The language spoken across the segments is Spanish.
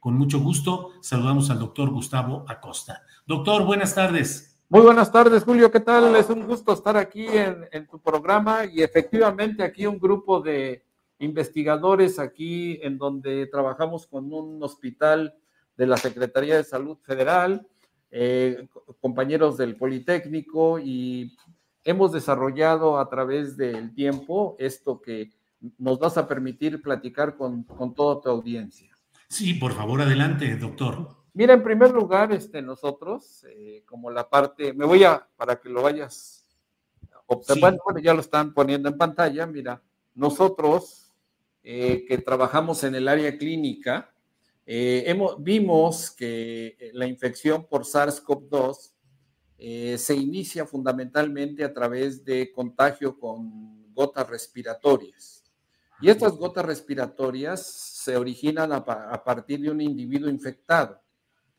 con mucho gusto, saludamos al doctor Gustavo Acosta. Doctor, buenas tardes. Muy buenas tardes, Julio. ¿Qué tal? Es un gusto estar aquí en, tu programa y efectivamente aquí un grupo de investigadores aquí en donde trabajamos con un hospital de la Secretaría de Salud Federal, eh, compañeros del Politécnico y hemos desarrollado a través del tiempo esto que nos vas a permitir platicar con toda tu audiencia. Sí, por favor, adelante, doctor. Mira, en primer lugar, este, nosotros, eh, como la parte, me voy a, para que lo vayas observando, Sí. bueno, ya lo están poniendo en pantalla, mira, nosotros eh, que trabajamos en el área clínica, eh, hemos, vimos que la infección por SARS-CoV-2 eh, se inicia fundamentalmente a través de contagio con gotas respiratorias. Y estas gotas respiratorias se originan a, pa- a partir de un individuo infectado.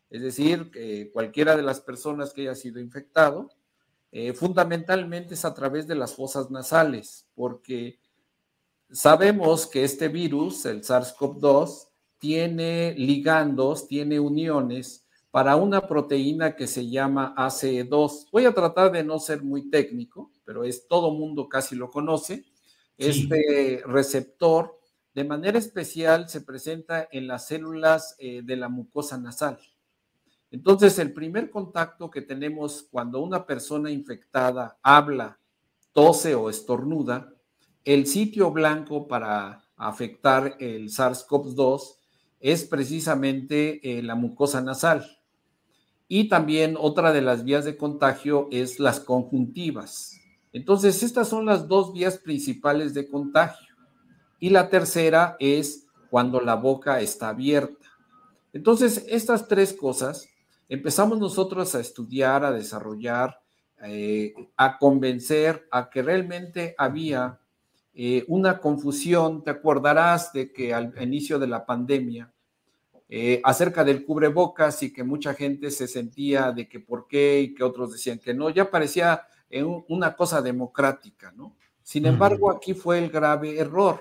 Es decir, que cualquiera de las personas que haya sido infectado, eh, fundamentalmente es a través de las fosas nasales, porque sabemos que este virus, el SARS-CoV-2, tiene ligandos, tiene uniones para una proteína que se llama ACE2. Voy a tratar de no ser muy técnico, pero es todo mundo casi lo conoce. Este receptor, de manera especial, se presenta en las células eh, de la mucosa nasal. Entonces, el primer contacto que tenemos cuando una persona infectada habla, tose o estornuda, el sitio blanco para afectar el SARS-CoV-2 es precisamente eh, la mucosa nasal. Y también otra de las vías de contagio es las conjuntivas. Entonces, estas son las dos vías principales de contagio. Y la tercera es cuando la boca está abierta. Entonces, estas tres cosas empezamos nosotros a estudiar, a desarrollar, eh, a convencer a que realmente había eh, una confusión. Te acordarás de que al inicio de la pandemia, eh, acerca del cubrebocas y que mucha gente se sentía de que por qué y que otros decían que no, ya parecía un- una cosa democrática, ¿no? Sin embargo, aquí fue el grave error,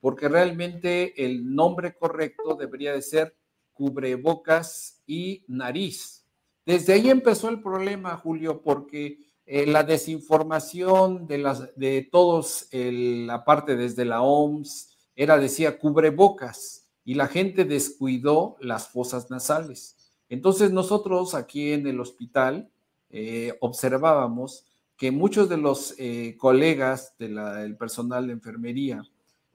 porque realmente el nombre correcto debería de ser cubrebocas y nariz. Desde ahí empezó el problema, Julio, porque eh, la desinformación de, las, de todos, el- la parte desde la OMS, era, decía, cubrebocas, y la gente descuidó las fosas nasales. Entonces nosotros aquí en el hospital eh, observábamos que muchos de los eh, colegas del personal de enfermería,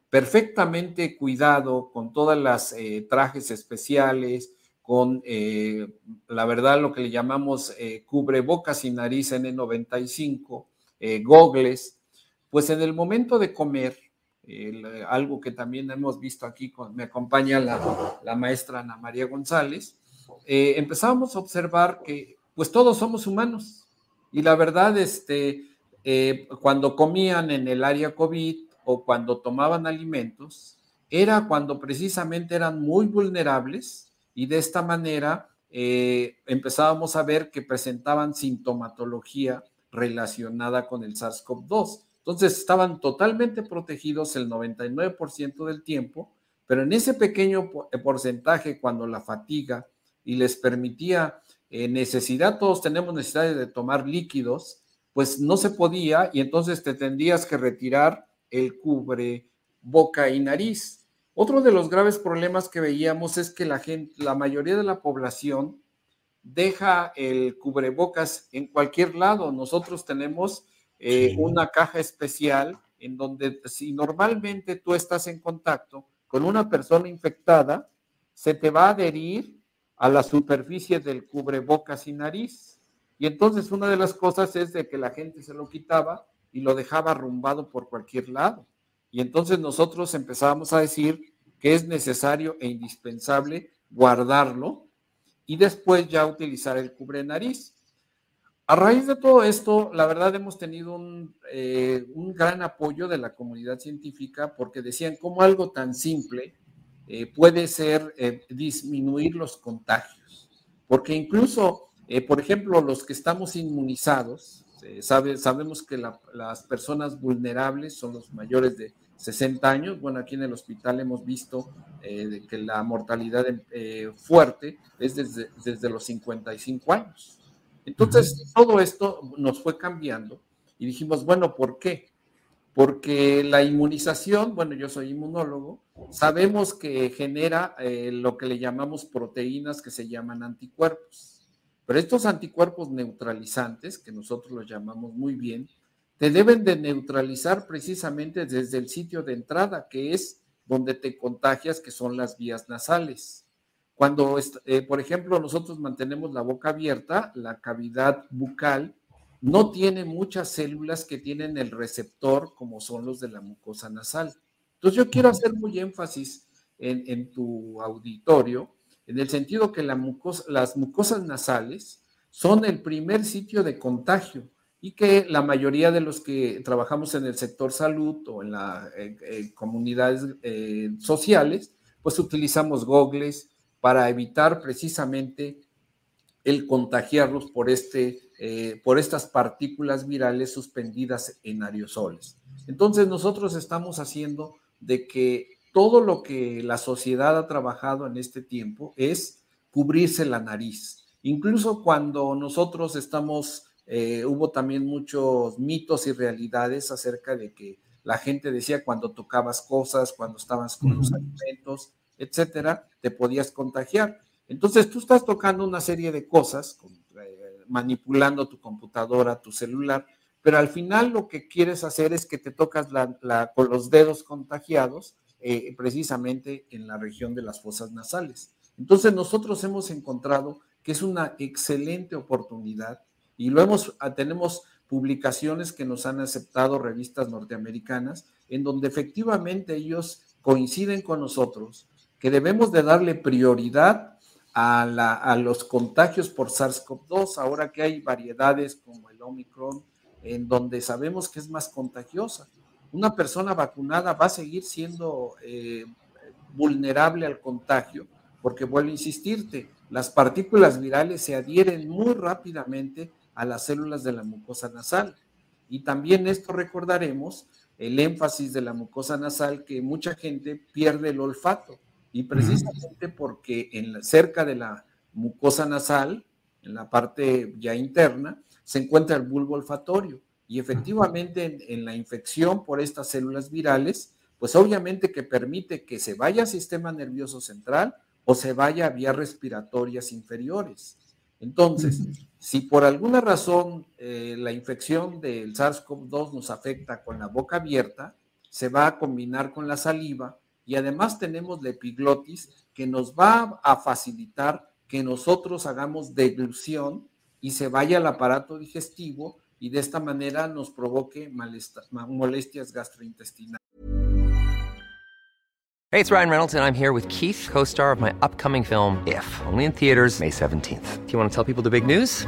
perfectamente cuidado, con todas las eh, trajes especiales, con eh, la verdad lo que le llamamos cubrebocas y nariz N95, eh, gogles, pues en el momento de comer, algo que también hemos visto aquí, me acompaña la, la maestra Ana María González, empezamos a observar que pues todos somos humanos y la verdad, este, eh, cuando comían en el área COVID o cuando tomaban alimentos, era cuando precisamente eran muy vulnerables y de esta manera eh, empezábamos a ver que presentaban sintomatología relacionada con el SARS-CoV-2. Entonces estaban totalmente protegidos el 99% del tiempo, pero en ese pequeño eh, porcentaje, cuando la fatiga y les permitía eh, necesidad, todos tenemos necesidad de tomar líquidos, pues no se podía y entonces te tendrías que retirar el cubre boca y nariz. Otro de los graves problemas que veíamos es que la gente, la mayoría de la población deja el cubrebocas en cualquier lado. Nosotros tenemos eh, una caja especial en donde si normalmente tú estás en contacto con una persona infectada, se te va a adherir a la superficie del cubrebocas y nariz. Y entonces una de las cosas es de que la gente se lo quitaba y lo dejaba arrumbado por cualquier lado. Y entonces nosotros empezábamos a decir que es necesario e indispensable guardarlo y después ya utilizar el cubre nariz. A raíz de todo esto, la verdad hemos tenido un, eh, un gran apoyo de la comunidad científica porque decían cómo algo tan simple eh, puede ser eh, disminuir los contagios. Porque incluso, por ejemplo, los que estamos inmunizados, sabe, sabemos que las personas vulnerables son los mayores de 60 años. Bueno, aquí en el hospital hemos visto que la mortalidad fuerte es desde, desde los 55 años. Entonces, todo esto nos fue cambiando y dijimos, bueno, ¿por qué? Porque la inmunización, bueno, yo soy inmunólogo, sabemos que genera eh, lo que le llamamos proteínas que se llaman anticuerpos. Pero estos anticuerpos neutralizantes, que nosotros los llamamos muy bien, te deben de neutralizar precisamente desde el sitio de entrada, que es donde te contagias, que son las vías nasales. Cuando, eh, por ejemplo, nosotros mantenemos la boca abierta, la cavidad bucal no tiene muchas células que tienen el receptor como son los de la mucosa nasal. Entonces yo quiero hacer muy énfasis en, tu auditorio, en el sentido que las mucosas nasales son el primer sitio de contagio y que la mayoría de los que trabajamos en el sector salud o en las comunidades eh, sociales, pues utilizamos gogles, para evitar precisamente el contagiarlos por, este, eh, por estas partículas virales suspendidas en aerosoles. Entonces nosotros estamos haciendo de que todo lo que la sociedad ha trabajado en este tiempo es cubrirse la nariz. Incluso cuando nosotros estamos, eh, hubo también muchos mitos y realidades acerca de que la gente decía cuando tocabas cosas, cuando estabas con los alimentos, etcétera, te podías contagiar. Entonces tú estás tocando una serie de cosas, eh, manipulando tu computadora, tu celular, pero al final lo que quieres hacer es que te tocas con los dedos contagiados eh, precisamente en la región de las fosas nasales. Entonces nosotros hemos encontrado que es una excelente oportunidad y lo ah, tenemos publicaciones que nos han aceptado revistas norteamericanas en donde efectivamente ellos coinciden con nosotros que debemos de darle prioridad a, los contagios por SARS-CoV-2, ahora que hay variedades como el Omicron, en donde sabemos que es más contagiosa. Una persona vacunada va a seguir siendo eh, vulnerable al contagio, porque vuelvo a insistirte, las partículas virales se adhieren muy rápidamente a las células de la mucosa nasal. Y también esto recordaremos el énfasis de la mucosa nasal que mucha gente pierde el olfato y precisamente porque en cerca de la mucosa nasal, en la parte ya interna, se encuentra el bulbo olfatorio. Y efectivamente en, la infección por estas células virales, pues obviamente que permite que se vaya al sistema nervioso central o se vaya a vías respiratorias inferiores. Entonces, si por alguna razón eh, la infección del SARS-CoV-2 nos afecta con la boca abierta, se va a combinar con la saliva y además tenemos la epiglotis que nos va a facilitar que nosotros hagamos deglución y se vaya al aparato digestivo y de esta manera nos provoque molestias gastrointestinales. Hey, it's Ryan Reynolds and I'm here with Keith, co-star of my upcoming film If, only in theaters May 17th. Do you want to tell people the big news?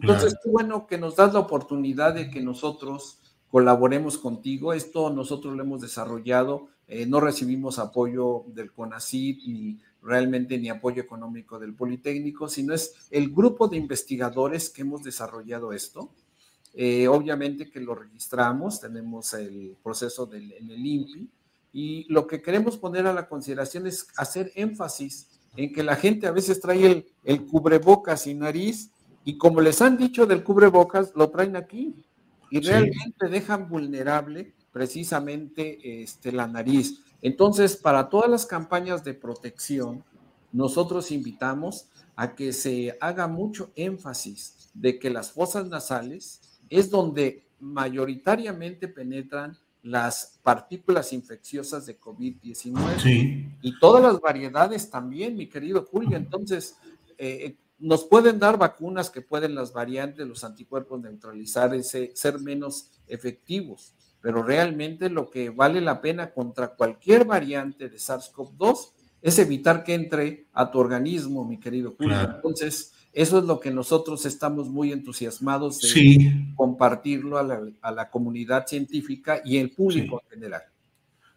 Entonces, qué bueno que nos das la oportunidad de que nosotros colaboremos contigo. Esto nosotros lo hemos desarrollado. Eh, no recibimos apoyo del CONACYT ni realmente ni apoyo económico del Politécnico, sino es el grupo de investigadores que hemos desarrollado esto. Eh, obviamente que lo registramos, tenemos el proceso del, en el INPI y lo que queremos poner a la consideración es hacer énfasis en que la gente a veces trae el, el cubrebocas y nariz y como les han dicho del cubrebocas, lo traen aquí y realmente dejan vulnerable precisamente este, la nariz. Entonces, para todas las campañas de protección, nosotros invitamos a que se haga mucho énfasis de que las fosas nasales es donde mayoritariamente penetran las partículas infecciosas de COVID-19 Sí. y todas las variedades también, mi querido Julio. Entonces, eh, nos pueden dar vacunas que pueden las variantes, los anticuerpos neutralizar, ese, ser menos efectivos, pero realmente lo que vale la pena contra cualquier variante de SARS-CoV-2 es evitar que entre a tu organismo, mi querido Julio. Claro. Entonces, eso es lo que nosotros estamos muy entusiasmados de Sí. compartirlo a la, a la comunidad científica y el público en general.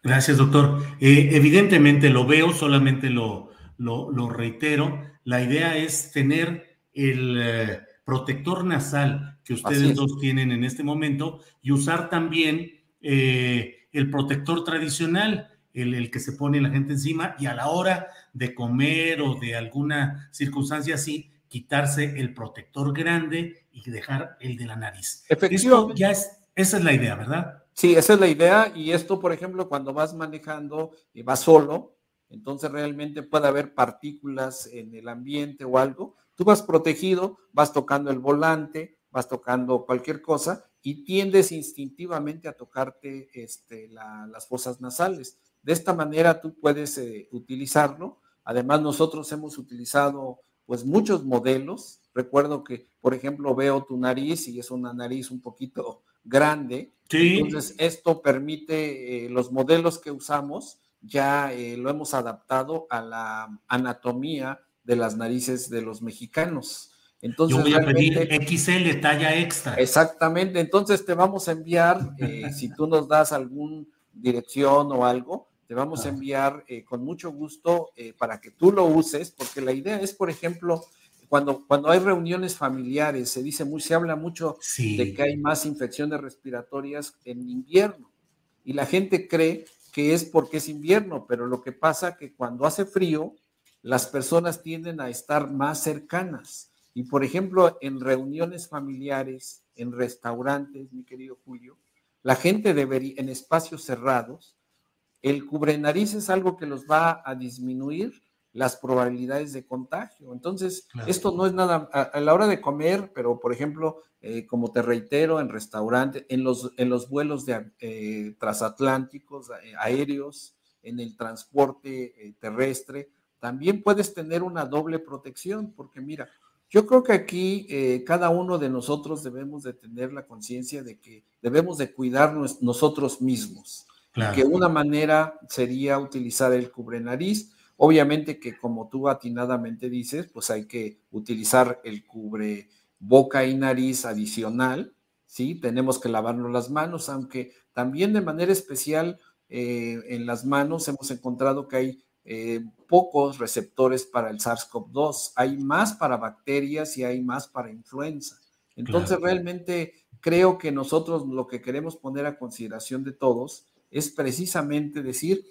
Gracias, doctor. Eh, evidentemente lo veo, solamente lo, lo, lo reitero. La idea es tener el eh, protector nasal que ustedes es. dos tienen en este momento y usar también eh, el protector tradicional, el, el que se pone la gente encima y a la hora de comer o de alguna circunstancia así, quitarse el protector grande y dejar el de la nariz. Efectivamente. ya es, esa es la idea, ¿verdad? Sí, esa es la idea y esto, por ejemplo, cuando vas manejando y vas solo, entonces realmente puede haber partículas en el ambiente o algo. Tú vas protegido, vas tocando el volante, vas tocando cualquier cosa y tiendes instintivamente a tocarte este, la- las fosas nasales. De esta manera tú puedes eh, utilizarlo. Además, nosotros hemos utilizado pues muchos modelos. Recuerdo que, por ejemplo, veo tu nariz y es una nariz un poquito grande. Sí. Entonces, esto permite, eh, los modelos que usamos, ya eh, lo hemos adaptado a la anatomía de las narices de los mexicanos. Entonces, Yo voy a pedir XL, talla extra. Exactamente, entonces te vamos a enviar, eh, si tú nos das alguna dirección o algo, te vamos a enviar eh, con mucho gusto para que tú lo uses, porque la idea es, por ejemplo, cuando, cuando hay reuniones familiares, se dice muy, se habla mucho Sí. de que hay más infecciones respiratorias en invierno y la gente cree que es porque es invierno, pero lo que pasa que cuando hace frío, las personas tienden a estar más cercanas. Y por ejemplo, en reuniones familiares, en restaurantes, mi querido Julio, la gente debería, en espacios cerrados, el cubrenariz es algo que los va a disminuir las probabilidades de contagio. Entonces, Claro. esto no es nada a, a la hora de comer, pero por ejemplo, eh, como te reitero, en restaurantes, en los, en los vuelos de, eh, transatlánticos, eh, aéreos, en el transporte eh, terrestre, también puedes tener una doble protección, porque mira, yo creo que aquí cada uno de nosotros debemos de tener la conciencia de que debemos de cuidarnos nosotros mismos Claro. que una manera sería utilizar el cubrenariz. Obviamente que como tú atinadamente dices, pues hay que utilizar el cubre boca y nariz adicional, ¿sí? Tenemos que lavarnos las manos, aunque también de manera especial eh, en las manos hemos encontrado que hay eh, pocos receptores para el SARS-CoV-2, hay más para bacterias y hay más para influenza. Entonces Claro. realmente creo que nosotros lo que queremos poner a consideración de todos es precisamente decir,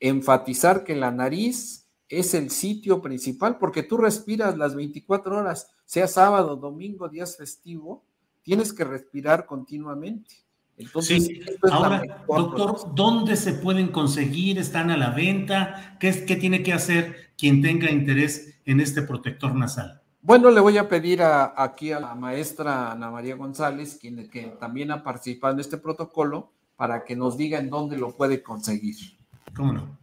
enfatizar que la nariz es el sitio principal, porque tú respiras las 24 horas, sea sábado, domingo, días festivo, tienes que respirar continuamente. Entonces, Sí, es ahora, doctor. ¿dónde se pueden conseguir? ¿Están a la venta? ¿Qué, es- qué tiene que hacer quien tenga interés en este protector nasal? Bueno, le voy a pedir aquí a la maestra Ana María González, quien que también ha participado en este protocolo, para que nos diga en dónde lo puede conseguir. ¿Cómo no?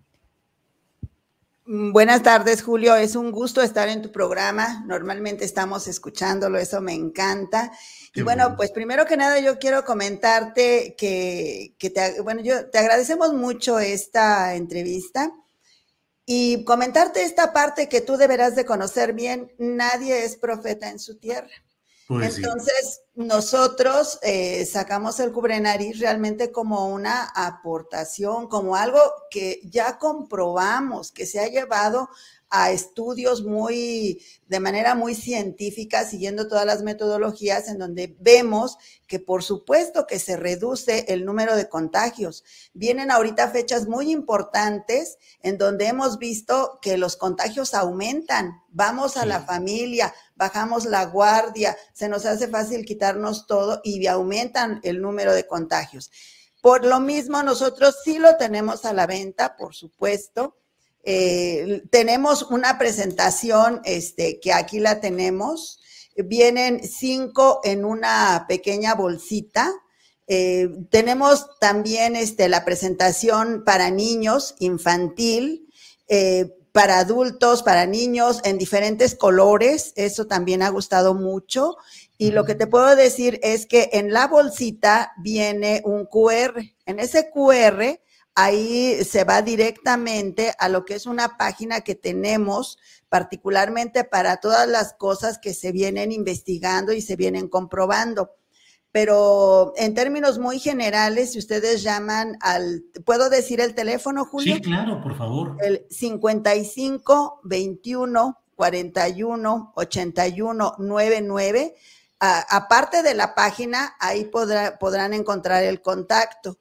Mm, buenas tardes, Julio. Es un gusto estar en tu programa. Normalmente estamos escuchándolo, eso me encanta. y bueno, pues primero que nada yo quiero comentarte que, que te, bueno, yo te agradecemos mucho esta entrevista y comentarte esta parte que tú deberás de conocer bien. Nadie es profeta en su tierra. Pues Entonces, nosotros eh, sacamos el cubre nariz realmente como una aportación, como algo que ya comprobamos, que se ha llevado a estudios muy, de manera muy científica, siguiendo todas las metodologías en donde vemos que por supuesto que se reduce el número de contagios. Vienen ahorita fechas muy importantes en donde hemos visto que los contagios aumentan. Vamos a la familia, bajamos la guardia, se nos hace fácil quitarnos todo y aumentan el número de contagios. Por lo mismo, nosotros sí lo tenemos a la venta, por supuesto eh, tenemos una presentación este, que aquí la tenemos. Vienen cinco en una pequeña bolsita. Eh, tenemos también este, la presentación para niños, infantil, eh, para adultos, para niños, en diferentes colores. Eso también ha gustado mucho. Y lo que te puedo decir es que en la bolsita viene un QR. En ese QR ahí se va directamente a lo que es una página que tenemos particularmente para todas las cosas que se vienen investigando y se vienen comprobando. Pero en términos muy generales, si ustedes llaman al, ¿puedo decir el teléfono, Julio? Sí, claro, por favor. El 55 21 41 81 99 aparte de la página, ahí podrán encontrar el contacto.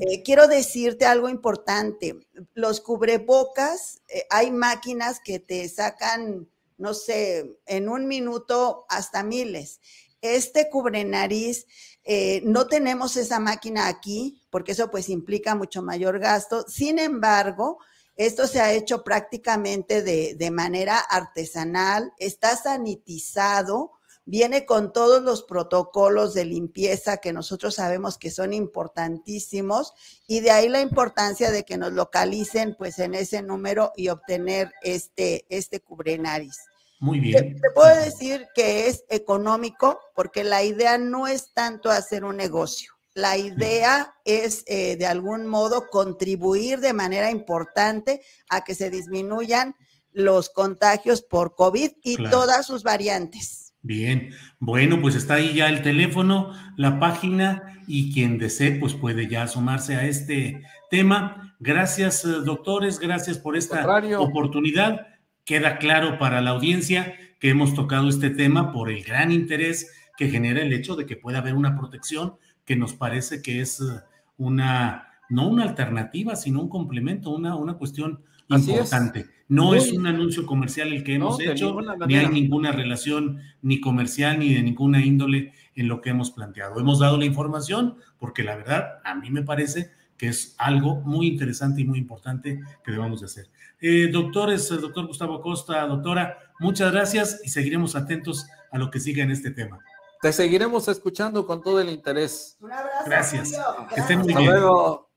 Eh, quiero decirte algo importante. Los cubrebocas, eh, hay máquinas que te sacan, no sé, en un minuto hasta miles. Este cubre nariz, eh, no tenemos esa máquina aquí, porque eso pues implica mucho mayor gasto. Sin embargo, esto se ha hecho prácticamente de, de manera artesanal, está sanitizado viene con todos los protocolos de limpieza que nosotros sabemos que son importantísimos y de ahí la importancia de que nos localicen pues en ese número y obtener este, este cubrenariz. Muy bien. Te, puedo decir que es económico porque la idea no es tanto hacer un negocio. La idea es eh, de algún modo contribuir de manera importante a que se disminuyan los contagios por COVID y todas sus variantes. Bien, bueno, pues está ahí ya el teléfono, la página y quien desee, pues puede ya asomarse a este tema. Gracias, eh, doctores, gracias por esta oportunidad. Queda claro para la audiencia que hemos tocado este tema por el gran interés que genera el hecho de que pueda haber una protección que nos parece que es eh, una, no una alternativa, sino un complemento, una, una cuestión importante. No es un anuncio comercial el que hemos hecho, ni hay ninguna relación ni comercial ni de ninguna índole en lo que hemos planteado. Hemos dado la información porque la verdad a mí me parece que es algo muy interesante y muy importante que debamos de hacer. Eh, doctores, doctor Gustavo Costa, doctora, muchas gracias y seguiremos atentos a lo que siga en este tema. Te seguiremos escuchando con todo el interés. Un abrazo. Gracias. Que estén muy bien. Luego.